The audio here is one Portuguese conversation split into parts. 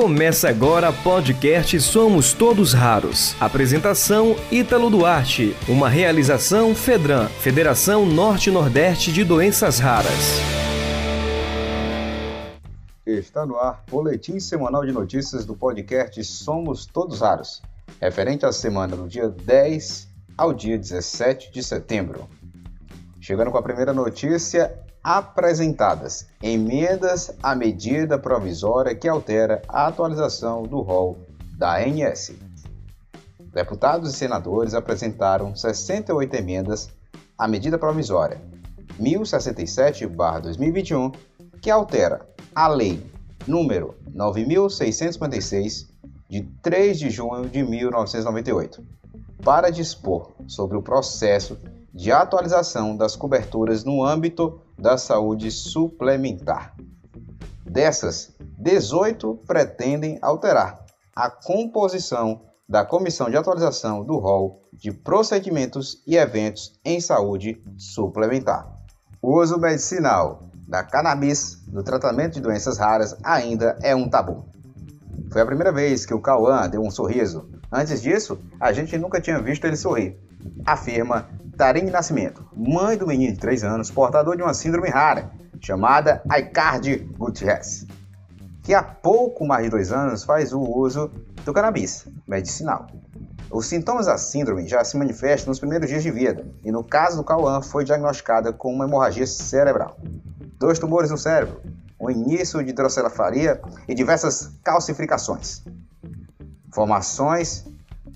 Começa agora podcast Somos Todos Raros. Apresentação Ítalo Duarte. Uma realização Fedran, Federação Norte-Nordeste de Doenças Raras. Está no ar boletim semanal de notícias do podcast Somos Todos Raros, referente à semana do dia 10 ao dia 17 de setembro. Chegando com a primeira notícia, apresentadas emendas à medida provisória que altera a atualização do rol da ANS. Deputados e senadores apresentaram 68 emendas à medida provisória 1067/2021, que altera a lei número 9656 de 3 de junho de 1998, para dispor sobre o processo de atualização das coberturas no âmbito da saúde suplementar. Dessas, 18 pretendem alterar a composição da Comissão de Atualização do Rol de Procedimentos e Eventos em Saúde Suplementar. O uso medicinal da cannabis no tratamento de doenças raras ainda é um tabu. Foi a primeira vez que o Cauã deu um sorriso. Antes disso, a gente nunca tinha visto ele sorrir. Afirma Tarine Nascimento, mãe do menino de 3 anos, portador de uma síndrome rara, chamada Aicard Gutierrez, que há pouco mais de dois anos faz o uso do cannabis medicinal. Os sintomas da síndrome já se manifestam nos primeiros dias de vida, e no caso do Cauã foi diagnosticada com uma hemorragia cerebral, dois tumores no cérebro, um início de hidrocefalia e diversas calcificações. Formações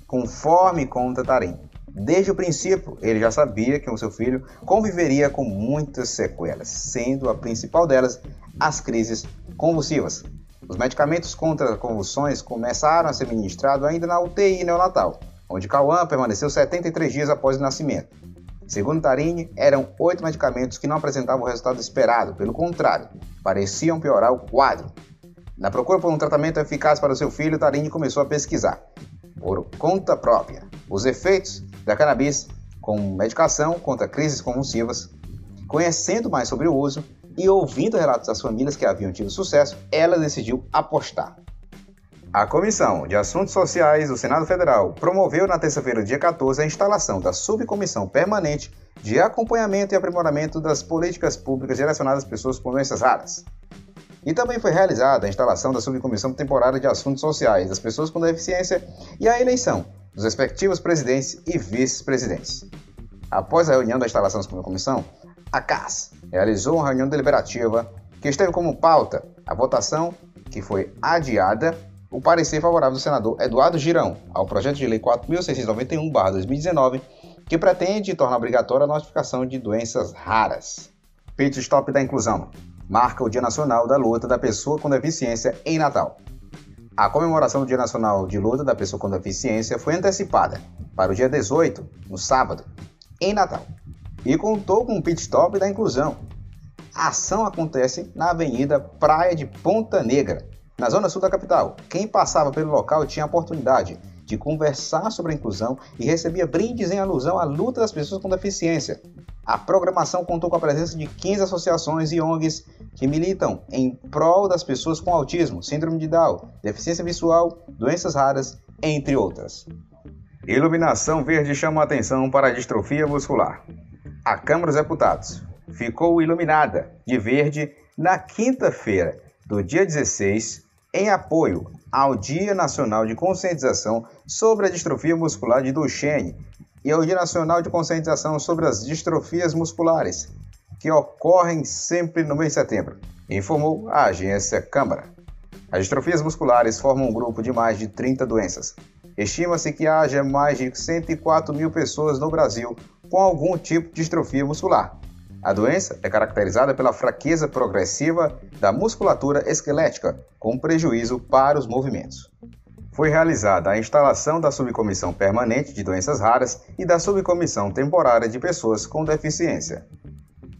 conforme conta Tarim. Desde o princípio, ele já sabia que o seu filho conviveria com muitas sequelas, sendo a principal delas as crises convulsivas. Os medicamentos contra convulsões começaram a ser ministrados ainda na UTI neonatal, onde Cauã permaneceu 73 dias após o nascimento. Segundo Tarini, eram oito medicamentos que não apresentavam o resultado esperado, pelo contrário, pareciam piorar o quadro. Na procura por um tratamento eficaz para seu filho, Tarini começou a pesquisar, por conta própria, os efeitos da cannabis com medicação contra crises convulsivas, conhecendo mais sobre o uso e ouvindo relatos das famílias que haviam tido sucesso, ela decidiu apostar. A Comissão de Assuntos Sociais do Senado Federal promoveu na terça-feira, dia 14, a instalação da Subcomissão Permanente de Acompanhamento e Aprimoramento das Políticas Públicas Direcionadas às Pessoas com Doenças Raras. E também foi realizada a instalação da Subcomissão Temporária de Assuntos Sociais das Pessoas com Deficiência e a eleição dos respectivos presidentes e vice-presidentes. Após a reunião da instalação da comissão, a CAS realizou uma reunião deliberativa que esteve como pauta a votação que foi adiada o parecer favorável do senador Eduardo Girão ao projeto de lei 4.691-2019, que pretende tornar obrigatória a notificação de doenças raras. Pit Stop da Inclusão marca o Dia Nacional da Luta da Pessoa com Deficiência em Natal. A comemoração do Dia Nacional de Luta da Pessoa com Deficiência foi antecipada para o dia 18, no sábado, em Natal, e contou com um pit stop da inclusão. A ação acontece na Avenida Praia de Ponta Negra, na zona sul da capital. Quem passava pelo local tinha a oportunidade de conversar sobre a inclusão e recebia brindes em alusão à luta das pessoas com deficiência. A programação contou com a presença de 15 associações e ONGs que militam em prol das pessoas com autismo, síndrome de Down, deficiência visual, doenças raras, entre outras. Iluminação verde chama a atenção para a distrofia muscular. A Câmara dos Deputados ficou iluminada de verde na quinta-feira do dia 16, em apoio ao Dia Nacional de Conscientização sobre a Distrofia Muscular de Duchenne e ao Dia Nacional de Conscientização sobre as Distrofias Musculares, que ocorrem sempre no mês de setembro, informou a agência Câmara. As distrofias musculares formam um grupo de mais de 30 doenças. Estima-se que haja mais de 104 mil pessoas no Brasil com algum tipo de distrofia muscular. A doença é caracterizada pela fraqueza progressiva da musculatura esquelética, com prejuízo para os movimentos foi realizada a instalação da Subcomissão Permanente de Doenças Raras e da Subcomissão Temporária de Pessoas com Deficiência.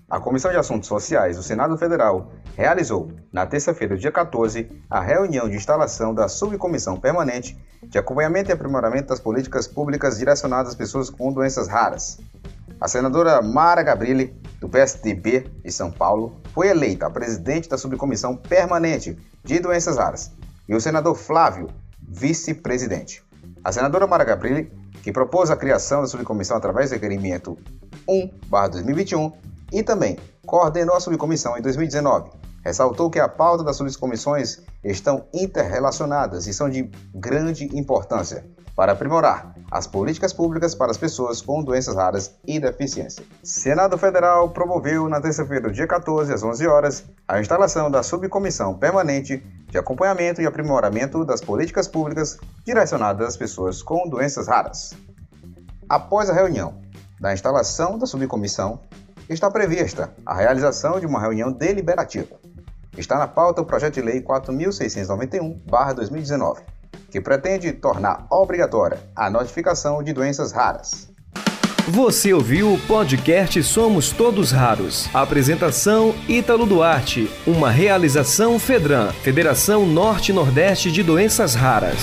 A Comissão de Assuntos Sociais do Senado Federal realizou, na terça-feira, dia 14, a reunião de instalação da Subcomissão Permanente de Acompanhamento e Aprimoramento das Políticas Públicas direcionadas às pessoas com doenças raras. A senadora Mara Gabrilli, do PSDB de São Paulo, foi eleita a presidente da Subcomissão Permanente de Doenças Raras e o senador Flávio, vice-presidente. A senadora Mara Gabrilli, que propôs a criação da subcomissão através do requerimento 1/2021 e também coordenou a subcomissão em 2019, ressaltou que a pauta das subcomissões estão interrelacionadas e são de grande importância para aprimorar as políticas públicas para as pessoas com doenças raras e deficiência. Senado Federal promoveu na terça-feira, dia 14, às 11 horas, a instalação da subcomissão permanente de acompanhamento e aprimoramento das políticas públicas direcionadas às pessoas com doenças raras. Após a reunião da instalação da subcomissão, está prevista a realização de uma reunião deliberativa. Está na pauta o projeto de lei 4691/2019 que pretende tornar obrigatória a notificação de doenças raras. Você ouviu o podcast Somos Todos Raros. Apresentação Ítalo Duarte. Uma realização Fedran, Federação Norte-Nordeste de Doenças Raras.